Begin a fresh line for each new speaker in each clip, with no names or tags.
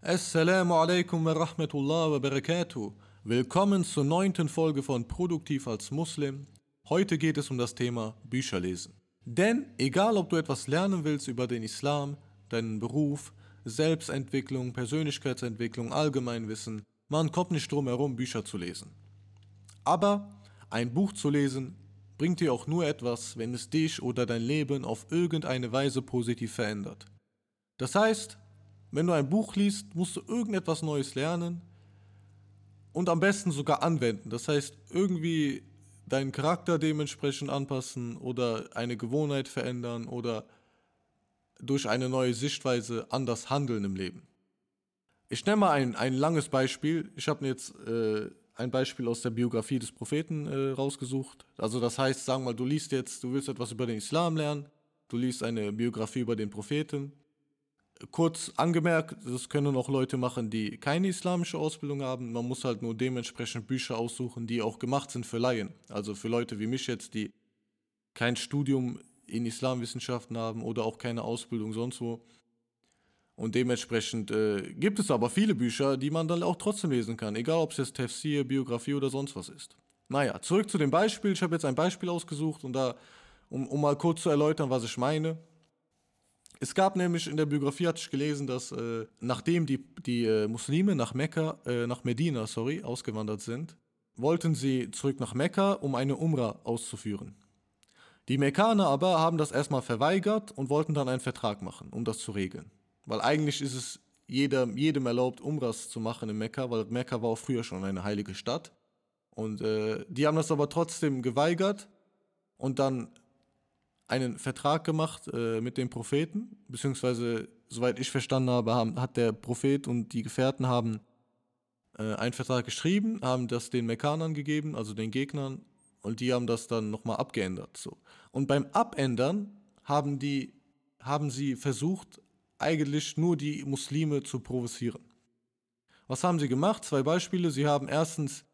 Assalamu alaikum wa rahmatullah wa barakatuh. Willkommen zur neunten Folge von Produktiv als Muslim. Heute geht es um das Thema Bücher lesen. Denn egal ob du etwas lernen willst über den Islam, deinen Beruf, Selbstentwicklung, Persönlichkeitsentwicklung, Allgemeinwissen, man kommt nicht drum herum, Bücher zu lesen. Aber ein Buch zu lesen bringt dir auch nur etwas, wenn es dich oder dein Leben auf irgendeine Weise positiv verändert. Das heißt, wenn du ein Buch liest, musst du irgendetwas Neues lernen und am besten sogar anwenden. Das heißt, irgendwie deinen Charakter dementsprechend anpassen oder eine Gewohnheit verändern oder durch eine neue Sichtweise anders handeln im Leben. Ich nenne mal ein, ein langes Beispiel. Ich habe jetzt äh, ein Beispiel aus der Biografie des Propheten äh, rausgesucht. Also das heißt, sagen wir mal, du liest jetzt, du willst etwas über den Islam lernen, du liest eine Biografie über den Propheten. Kurz angemerkt, das können auch Leute machen, die keine islamische Ausbildung haben. Man muss halt nur dementsprechend Bücher aussuchen, die auch gemacht sind für Laien. Also für Leute wie mich jetzt, die kein Studium in Islamwissenschaften haben oder auch keine Ausbildung sonst wo. Und dementsprechend äh, gibt es aber viele Bücher, die man dann auch trotzdem lesen kann, egal ob es jetzt Tafsir, Biografie oder sonst was ist. Naja, zurück zu dem Beispiel. Ich habe jetzt ein Beispiel ausgesucht und da, um, um mal kurz zu erläutern, was ich meine. Es gab nämlich in der Biografie, hatte ich gelesen, dass äh, nachdem die, die äh, Muslime nach Mekka, äh, nach Medina, sorry, ausgewandert sind, wollten sie zurück nach Mekka, um eine Umrah auszuführen. Die Mekkaner aber haben das erstmal verweigert und wollten dann einen Vertrag machen, um das zu regeln. Weil eigentlich ist es jeder, jedem erlaubt, Umras zu machen in Mekka, weil Mekka war auch früher schon eine heilige Stadt. Und äh, die haben das aber trotzdem geweigert und dann einen Vertrag gemacht äh, mit dem Propheten, beziehungsweise, soweit ich verstanden habe, haben, hat der Prophet und die Gefährten haben äh, einen Vertrag geschrieben, haben das den Mekkanern gegeben, also den Gegnern, und die haben das dann nochmal abgeändert. So. Und beim Abändern haben, die, haben sie versucht, eigentlich nur die Muslime zu provozieren. Was haben sie gemacht? Zwei Beispiele. Sie haben erstens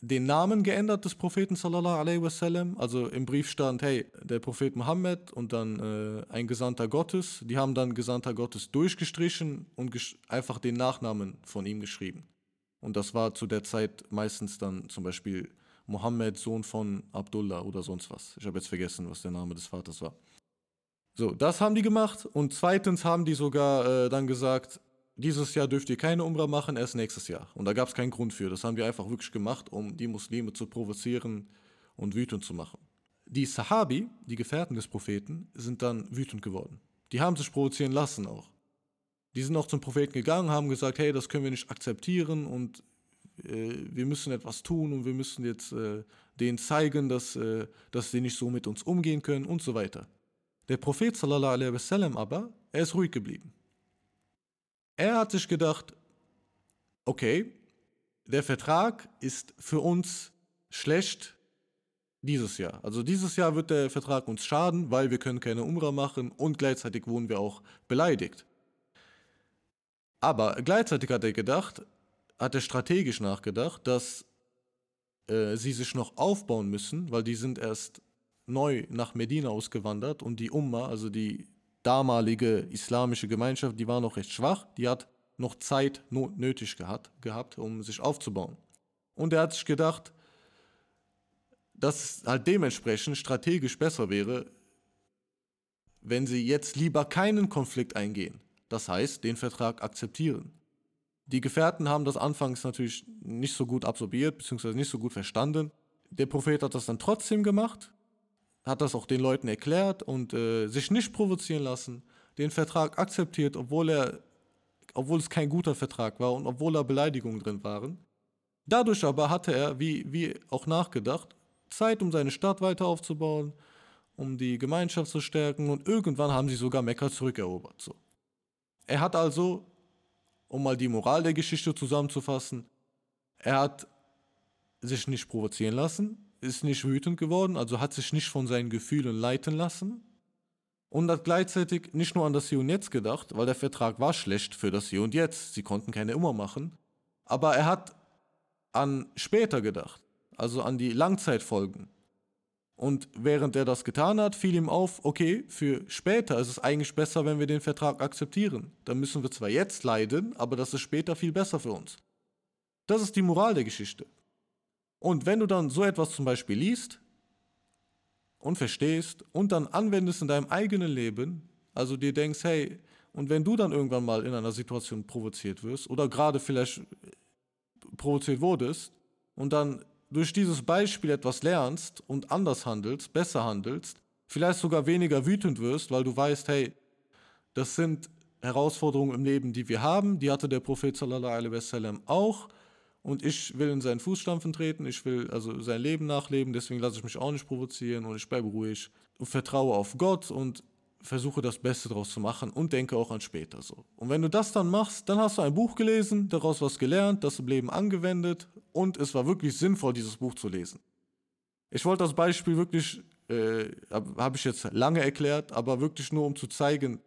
den Namen geändert des Propheten sallallahu alaihi wasallam. Also im Brief stand, hey, der Prophet Mohammed und dann äh, ein Gesandter Gottes. Die haben dann Gesandter Gottes durchgestrichen und einfach den Nachnamen von ihm geschrieben. Und das war zu der Zeit meistens dann zum Beispiel Mohammed, Sohn von Abdullah oder sonst was. Ich habe jetzt vergessen, was der Name des Vaters war. So, das haben die gemacht und zweitens haben die sogar äh, dann gesagt, dieses Jahr dürft ihr keine Umrah machen, erst nächstes Jahr. Und da gab es keinen Grund für. Das haben wir einfach wirklich gemacht, um die Muslime zu provozieren und wütend zu machen. Die Sahabi, die Gefährten des Propheten, sind dann wütend geworden. Die haben sich provozieren lassen auch. Die sind auch zum Propheten gegangen, haben gesagt, hey, das können wir nicht akzeptieren und äh, wir müssen etwas tun und wir müssen jetzt äh, denen zeigen, dass, äh, dass sie nicht so mit uns umgehen können und so weiter. Der Prophet sallallahu alaihi wasallam aber, er ist ruhig geblieben. Er hat sich gedacht, okay, der Vertrag ist für uns schlecht dieses Jahr. Also dieses Jahr wird der Vertrag uns schaden, weil wir können keine Umrah machen und gleichzeitig wurden wir auch beleidigt. Aber gleichzeitig hat er gedacht, hat er strategisch nachgedacht, dass äh, sie sich noch aufbauen müssen, weil die sind erst neu nach Medina ausgewandert und die Umma, also die damalige islamische Gemeinschaft, die war noch recht schwach, die hat noch Zeit nötig gehabt, gehabt, um sich aufzubauen. Und er hat sich gedacht, dass es halt dementsprechend strategisch besser wäre, wenn sie jetzt lieber keinen Konflikt eingehen. Das heißt, den Vertrag akzeptieren. Die Gefährten haben das anfangs natürlich nicht so gut absorbiert, beziehungsweise nicht so gut verstanden. Der Prophet hat das dann trotzdem gemacht hat das auch den Leuten erklärt und äh, sich nicht provozieren lassen, den Vertrag akzeptiert, obwohl er, obwohl es kein guter Vertrag war und obwohl da Beleidigungen drin waren. Dadurch aber hatte er, wie, wie auch nachgedacht, Zeit, um seine Stadt weiter aufzubauen, um die Gemeinschaft zu stärken und irgendwann haben sie sogar Mekka zurückerobert. So. Er hat also, um mal die Moral der Geschichte zusammenzufassen, er hat sich nicht provozieren lassen, ist nicht wütend geworden, also hat sich nicht von seinen Gefühlen leiten lassen und hat gleichzeitig nicht nur an das Hier und Jetzt gedacht, weil der Vertrag war schlecht für das Hier und Jetzt, sie konnten keine Immer machen, aber er hat an später gedacht, also an die Langzeitfolgen. Und während er das getan hat, fiel ihm auf, okay, für später ist es eigentlich besser, wenn wir den Vertrag akzeptieren. Dann müssen wir zwar jetzt leiden, aber das ist später viel besser für uns. Das ist die Moral der Geschichte. Und wenn du dann so etwas zum Beispiel liest und verstehst und dann anwendest in deinem eigenen Leben, also dir denkst, hey, und wenn du dann irgendwann mal in einer Situation provoziert wirst oder gerade vielleicht provoziert wurdest und dann durch dieses Beispiel etwas lernst und anders handelst, besser handelst, vielleicht sogar weniger wütend wirst, weil du weißt, hey, das sind Herausforderungen im Leben, die wir haben, die hatte der Prophet sallallahu alaihi wasallam auch und ich will in seinen Fußstampfen treten, ich will also sein Leben nachleben, deswegen lasse ich mich auch nicht provozieren und ich bleibe ruhig und vertraue auf Gott und versuche das Beste daraus zu machen und denke auch an später so. Und wenn du das dann machst, dann hast du ein Buch gelesen, daraus was gelernt, das im Leben angewendet und es war wirklich sinnvoll, dieses Buch zu lesen. Ich wollte das Beispiel wirklich, äh, habe hab ich jetzt lange erklärt, aber wirklich nur um zu zeigen,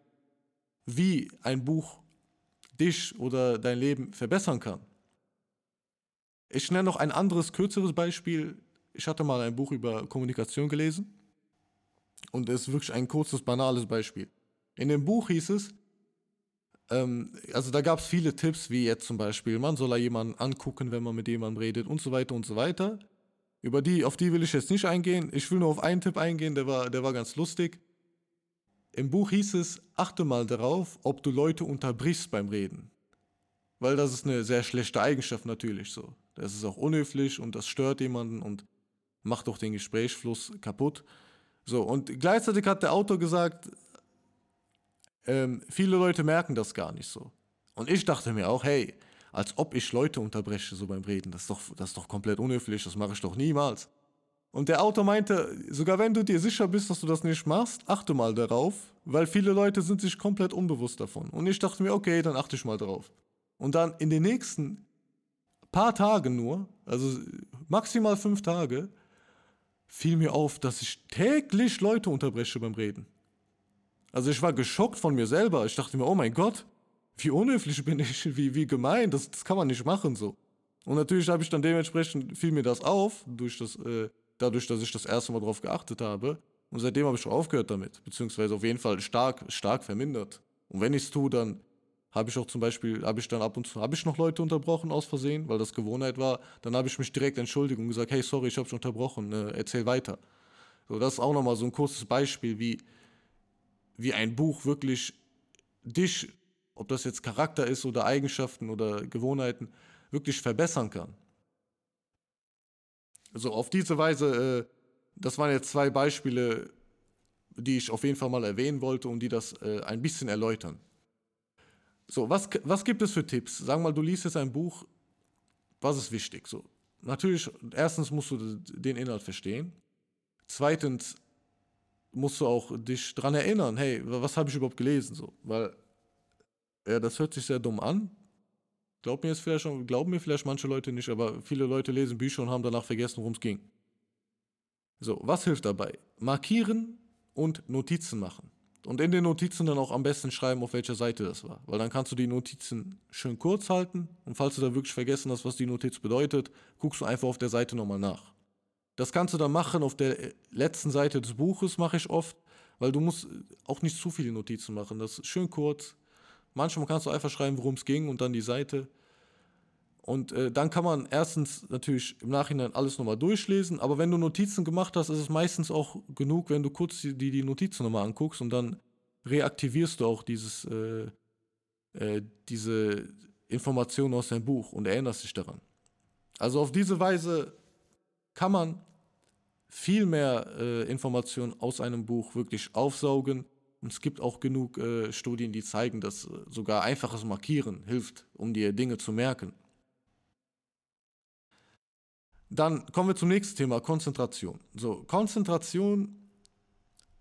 wie ein Buch dich oder dein Leben verbessern kann. Ich nenne noch ein anderes, kürzeres Beispiel. Ich hatte mal ein Buch über Kommunikation gelesen und es ist wirklich ein kurzes, banales Beispiel. In dem Buch hieß es, ähm, also da gab es viele Tipps, wie jetzt zum Beispiel, man soll ja jemanden angucken, wenn man mit jemandem redet und so weiter und so weiter. Über die, auf die will ich jetzt nicht eingehen. Ich will nur auf einen Tipp eingehen, der war, der war ganz lustig. Im Buch hieß es, achte mal darauf, ob du Leute unterbrichst beim Reden. Weil das ist eine sehr schlechte Eigenschaft natürlich so. Das ist auch unhöflich und das stört jemanden und macht auch den Gesprächsfluss kaputt. So, und gleichzeitig hat der Autor gesagt, ähm, viele Leute merken das gar nicht so. Und ich dachte mir auch, hey, als ob ich Leute unterbreche so beim Reden, das ist doch, das ist doch komplett unhöflich, das mache ich doch niemals. Und der Autor meinte, sogar wenn du dir sicher bist, dass du das nicht machst, achte mal darauf, weil viele Leute sind sich komplett unbewusst davon. Und ich dachte mir, okay, dann achte ich mal darauf. Und dann in den nächsten paar Tagen nur, also maximal fünf Tage, fiel mir auf, dass ich täglich Leute unterbreche beim Reden. Also ich war geschockt von mir selber. Ich dachte mir, oh mein Gott, wie unhöflich bin ich, wie, wie gemein, das, das kann man nicht machen so. Und natürlich habe ich dann dementsprechend, fiel mir das auf, durch das, äh, dadurch, dass ich das erste Mal darauf geachtet habe. Und seitdem habe ich schon aufgehört damit, beziehungsweise auf jeden Fall stark, stark vermindert. Und wenn ich es tue, dann habe ich auch zum Beispiel, habe ich dann ab und zu, habe ich noch Leute unterbrochen aus Versehen, weil das Gewohnheit war, dann habe ich mich direkt entschuldigt und gesagt, hey, sorry, ich habe dich unterbrochen, äh, erzähl weiter. So, das ist auch nochmal so ein kurzes Beispiel, wie, wie ein Buch wirklich dich, ob das jetzt Charakter ist oder Eigenschaften oder Gewohnheiten, wirklich verbessern kann. Also auf diese Weise, äh, das waren jetzt zwei Beispiele, die ich auf jeden Fall mal erwähnen wollte und die das äh, ein bisschen erläutern. So, was, was gibt es für Tipps? Sag mal, du liest jetzt ein Buch, was ist wichtig? So, natürlich, erstens musst du den Inhalt verstehen. Zweitens musst du auch dich daran erinnern, hey, was habe ich überhaupt gelesen? So, weil, ja, das hört sich sehr dumm an. Glaub mir jetzt vielleicht schon, glauben mir vielleicht manche Leute nicht, aber viele Leute lesen Bücher und haben danach vergessen, worum es ging. So, was hilft dabei? Markieren und Notizen machen. Und in den Notizen dann auch am besten schreiben, auf welcher Seite das war. Weil dann kannst du die Notizen schön kurz halten und falls du da wirklich vergessen hast, was die Notiz bedeutet, guckst du einfach auf der Seite nochmal nach. Das kannst du dann machen auf der letzten Seite des Buches, mache ich oft, weil du musst auch nicht zu viele Notizen machen. Das ist schön kurz. Manchmal kannst du einfach schreiben, worum es ging und dann die Seite. Und äh, dann kann man erstens natürlich im Nachhinein alles nochmal durchlesen, aber wenn du Notizen gemacht hast, ist es meistens auch genug, wenn du kurz die, die Notizen nochmal anguckst und dann reaktivierst du auch dieses, äh, äh, diese Information aus deinem Buch und erinnerst dich daran. Also auf diese Weise kann man viel mehr äh, Informationen aus einem Buch wirklich aufsaugen. Und es gibt auch genug äh, Studien, die zeigen, dass äh, sogar einfaches Markieren hilft, um dir Dinge zu merken. Dann kommen wir zum nächsten Thema, Konzentration. So, Konzentration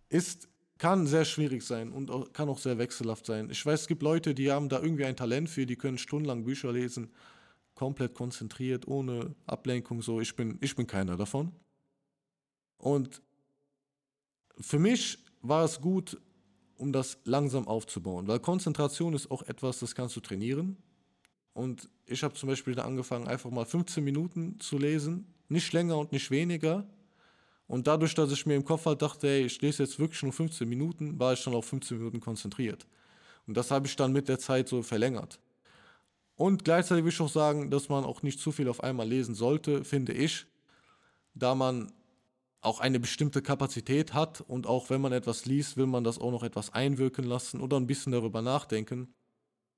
ist, kann sehr schwierig sein und auch, kann auch sehr wechselhaft sein. Ich weiß, es gibt Leute, die haben da irgendwie ein Talent für, die können stundenlang Bücher lesen, komplett konzentriert, ohne Ablenkung. So, ich bin, ich bin keiner davon. Und für mich war es gut, um das langsam aufzubauen, weil Konzentration ist auch etwas, das kannst du trainieren. Und ich habe zum Beispiel angefangen, einfach mal 15 Minuten zu lesen, nicht länger und nicht weniger. Und dadurch, dass ich mir im Kopf halt dachte, ey, ich lese jetzt wirklich nur 15 Minuten, war ich dann auf 15 Minuten konzentriert. Und das habe ich dann mit der Zeit so verlängert. Und gleichzeitig will ich auch sagen, dass man auch nicht zu viel auf einmal lesen sollte, finde ich, da man auch eine bestimmte Kapazität hat und auch wenn man etwas liest, will man das auch noch etwas einwirken lassen oder ein bisschen darüber nachdenken.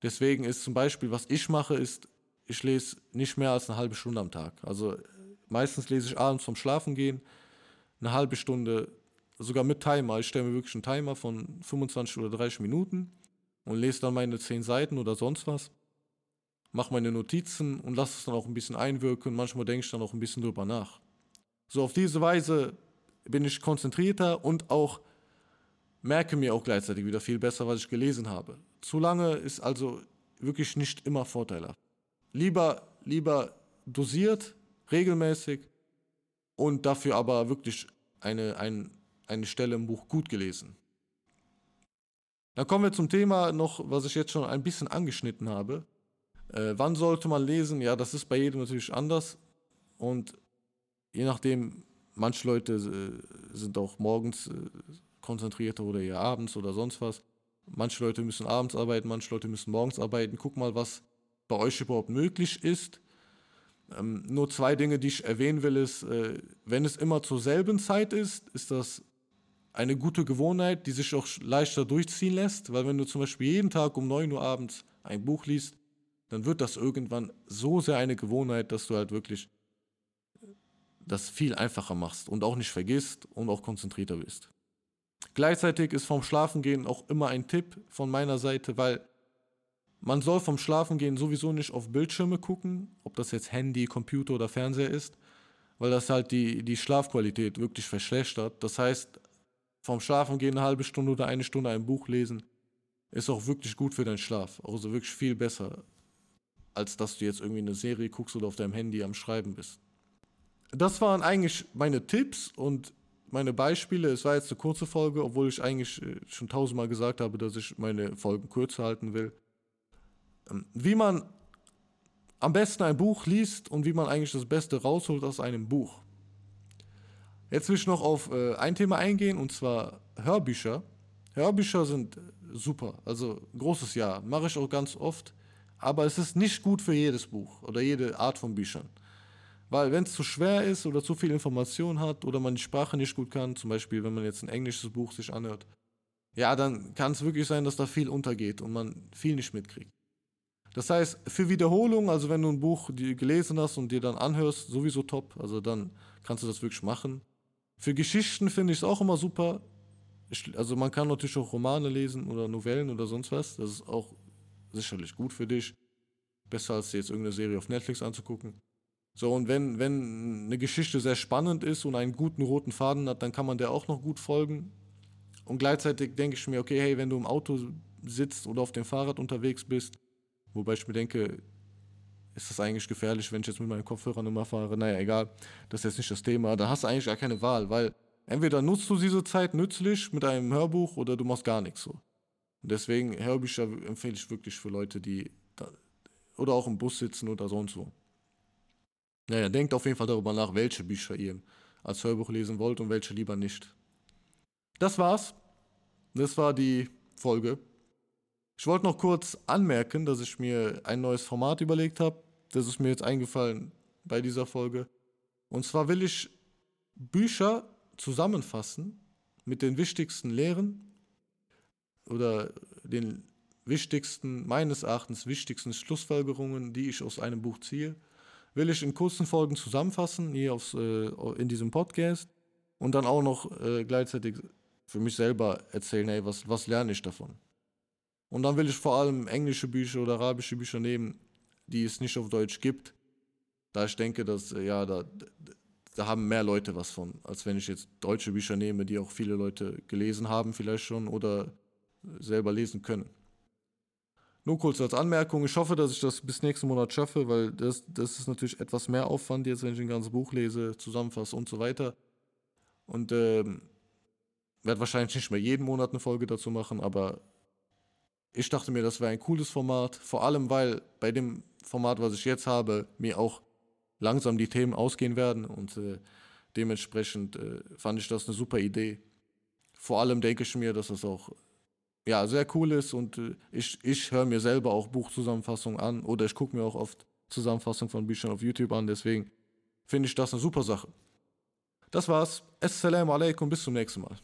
Deswegen ist zum Beispiel, was ich mache, ist, ich lese nicht mehr als eine halbe Stunde am Tag. Also meistens lese ich abends vom Schlafen gehen eine halbe Stunde, sogar mit Timer. Ich stelle mir wirklich einen Timer von 25 oder 30 Minuten und lese dann meine 10 Seiten oder sonst was. Mache meine Notizen und lasse es dann auch ein bisschen einwirken. Manchmal denke ich dann auch ein bisschen drüber nach. So auf diese Weise bin ich konzentrierter und auch merke mir auch gleichzeitig wieder viel besser, was ich gelesen habe. Zu lange ist also wirklich nicht immer vorteilhaft. Lieber, lieber dosiert, regelmäßig und dafür aber wirklich eine, ein, eine Stelle im Buch gut gelesen. Dann kommen wir zum Thema noch, was ich jetzt schon ein bisschen angeschnitten habe. Äh, wann sollte man lesen? Ja, das ist bei jedem natürlich anders. Und je nachdem, manche Leute äh, sind auch morgens äh, konzentrierter oder eher abends oder sonst was. Manche Leute müssen abends arbeiten, manche Leute müssen morgens arbeiten. Guck mal, was bei euch überhaupt möglich ist. Ähm, nur zwei Dinge, die ich erwähnen will, ist, äh, wenn es immer zur selben Zeit ist, ist das eine gute Gewohnheit, die sich auch leichter durchziehen lässt, weil wenn du zum Beispiel jeden Tag um 9 Uhr abends ein Buch liest, dann wird das irgendwann so sehr eine Gewohnheit, dass du halt wirklich das viel einfacher machst und auch nicht vergisst und auch konzentrierter bist. Gleichzeitig ist vom Schlafengehen auch immer ein Tipp von meiner Seite, weil man soll vom Schlafengehen sowieso nicht auf Bildschirme gucken, ob das jetzt Handy, Computer oder Fernseher ist, weil das halt die, die Schlafqualität wirklich verschlechtert. Das heißt, vom Schlafengehen eine halbe Stunde oder eine Stunde ein Buch lesen, ist auch wirklich gut für deinen Schlaf. Also wirklich viel besser, als dass du jetzt irgendwie eine Serie guckst oder auf deinem Handy am Schreiben bist. Das waren eigentlich meine Tipps und meine Beispiele. Es war jetzt eine kurze Folge, obwohl ich eigentlich äh, schon tausendmal gesagt habe, dass ich meine Folgen kürzer halten will. Ähm, wie man am besten ein Buch liest und wie man eigentlich das Beste rausholt aus einem Buch. Jetzt will ich noch auf äh, ein Thema eingehen und zwar Hörbücher. Hörbücher sind super, also großes Ja, mache ich auch ganz oft, aber es ist nicht gut für jedes Buch oder jede Art von Büchern. Weil wenn es zu schwer ist oder zu viel Information hat oder man die Sprache nicht gut kann, zum Beispiel wenn man jetzt ein englisches Buch sich anhört, ja, dann kann es wirklich sein, dass da viel untergeht und man viel nicht mitkriegt. Das heißt, für Wiederholung, also wenn du ein Buch gelesen hast und dir dann anhörst, sowieso top. Also dann kannst du das wirklich machen. Für Geschichten finde ich es auch immer super. Also man kann natürlich auch Romane lesen oder Novellen oder sonst was. Das ist auch sicherlich gut für dich. Besser als dir jetzt irgendeine Serie auf Netflix anzugucken. So, und wenn, wenn eine Geschichte sehr spannend ist und einen guten roten Faden hat, dann kann man der auch noch gut folgen. Und gleichzeitig denke ich mir, okay, hey, wenn du im Auto sitzt oder auf dem Fahrrad unterwegs bist, Wobei ich mir denke, ist das eigentlich gefährlich, wenn ich jetzt mit meinen Kopfhörern immer fahre? Naja, egal, das ist jetzt nicht das Thema. Da hast du eigentlich gar keine Wahl, weil entweder nutzt du diese Zeit nützlich mit einem Hörbuch oder du machst gar nichts so. Und deswegen Hörbücher empfehle ich wirklich für Leute, die da, oder auch im Bus sitzen oder sonst wo. Naja, denkt auf jeden Fall darüber nach, welche Bücher ihr als Hörbuch lesen wollt und welche lieber nicht. Das war's. Das war die Folge. Ich wollte noch kurz anmerken, dass ich mir ein neues Format überlegt habe. Das ist mir jetzt eingefallen bei dieser Folge. Und zwar will ich Bücher zusammenfassen mit den wichtigsten Lehren oder den wichtigsten, meines Erachtens wichtigsten Schlussfolgerungen, die ich aus einem Buch ziehe, will ich in kurzen Folgen zusammenfassen, hier aufs, äh, in diesem Podcast und dann auch noch äh, gleichzeitig für mich selber erzählen, hey, was, was lerne ich davon? Und dann will ich vor allem englische Bücher oder arabische Bücher nehmen, die es nicht auf Deutsch gibt. Da ich denke, dass, äh, ja, da, da haben mehr Leute was von, als wenn ich jetzt deutsche Bücher nehme, die auch viele Leute gelesen haben, vielleicht schon oder selber lesen können. Nur kurz als Anmerkung, ich hoffe, dass ich das bis nächsten Monat schaffe, weil das, das ist natürlich etwas mehr Aufwand, jetzt wenn ich ein ganzes Buch lese, zusammenfasse und so weiter. Und ähm, werde wahrscheinlich nicht mehr jeden Monat eine Folge dazu machen, aber ich dachte mir, das wäre ein cooles Format, vor allem weil bei dem Format, was ich jetzt habe, mir auch langsam die Themen ausgehen werden und äh, Dementsprechend äh, fand ich das eine super Idee. Vor allem denke ich mir, dass das auch ja, sehr cool ist und äh, ich, ich höre mir selber auch Buchzusammenfassungen an oder ich gucke mir auch oft Zusammenfassungen von Büchern auf YouTube an. Deswegen finde ich das eine super Sache. Das war's. Assalamu alaikum, bis zum nächsten Mal.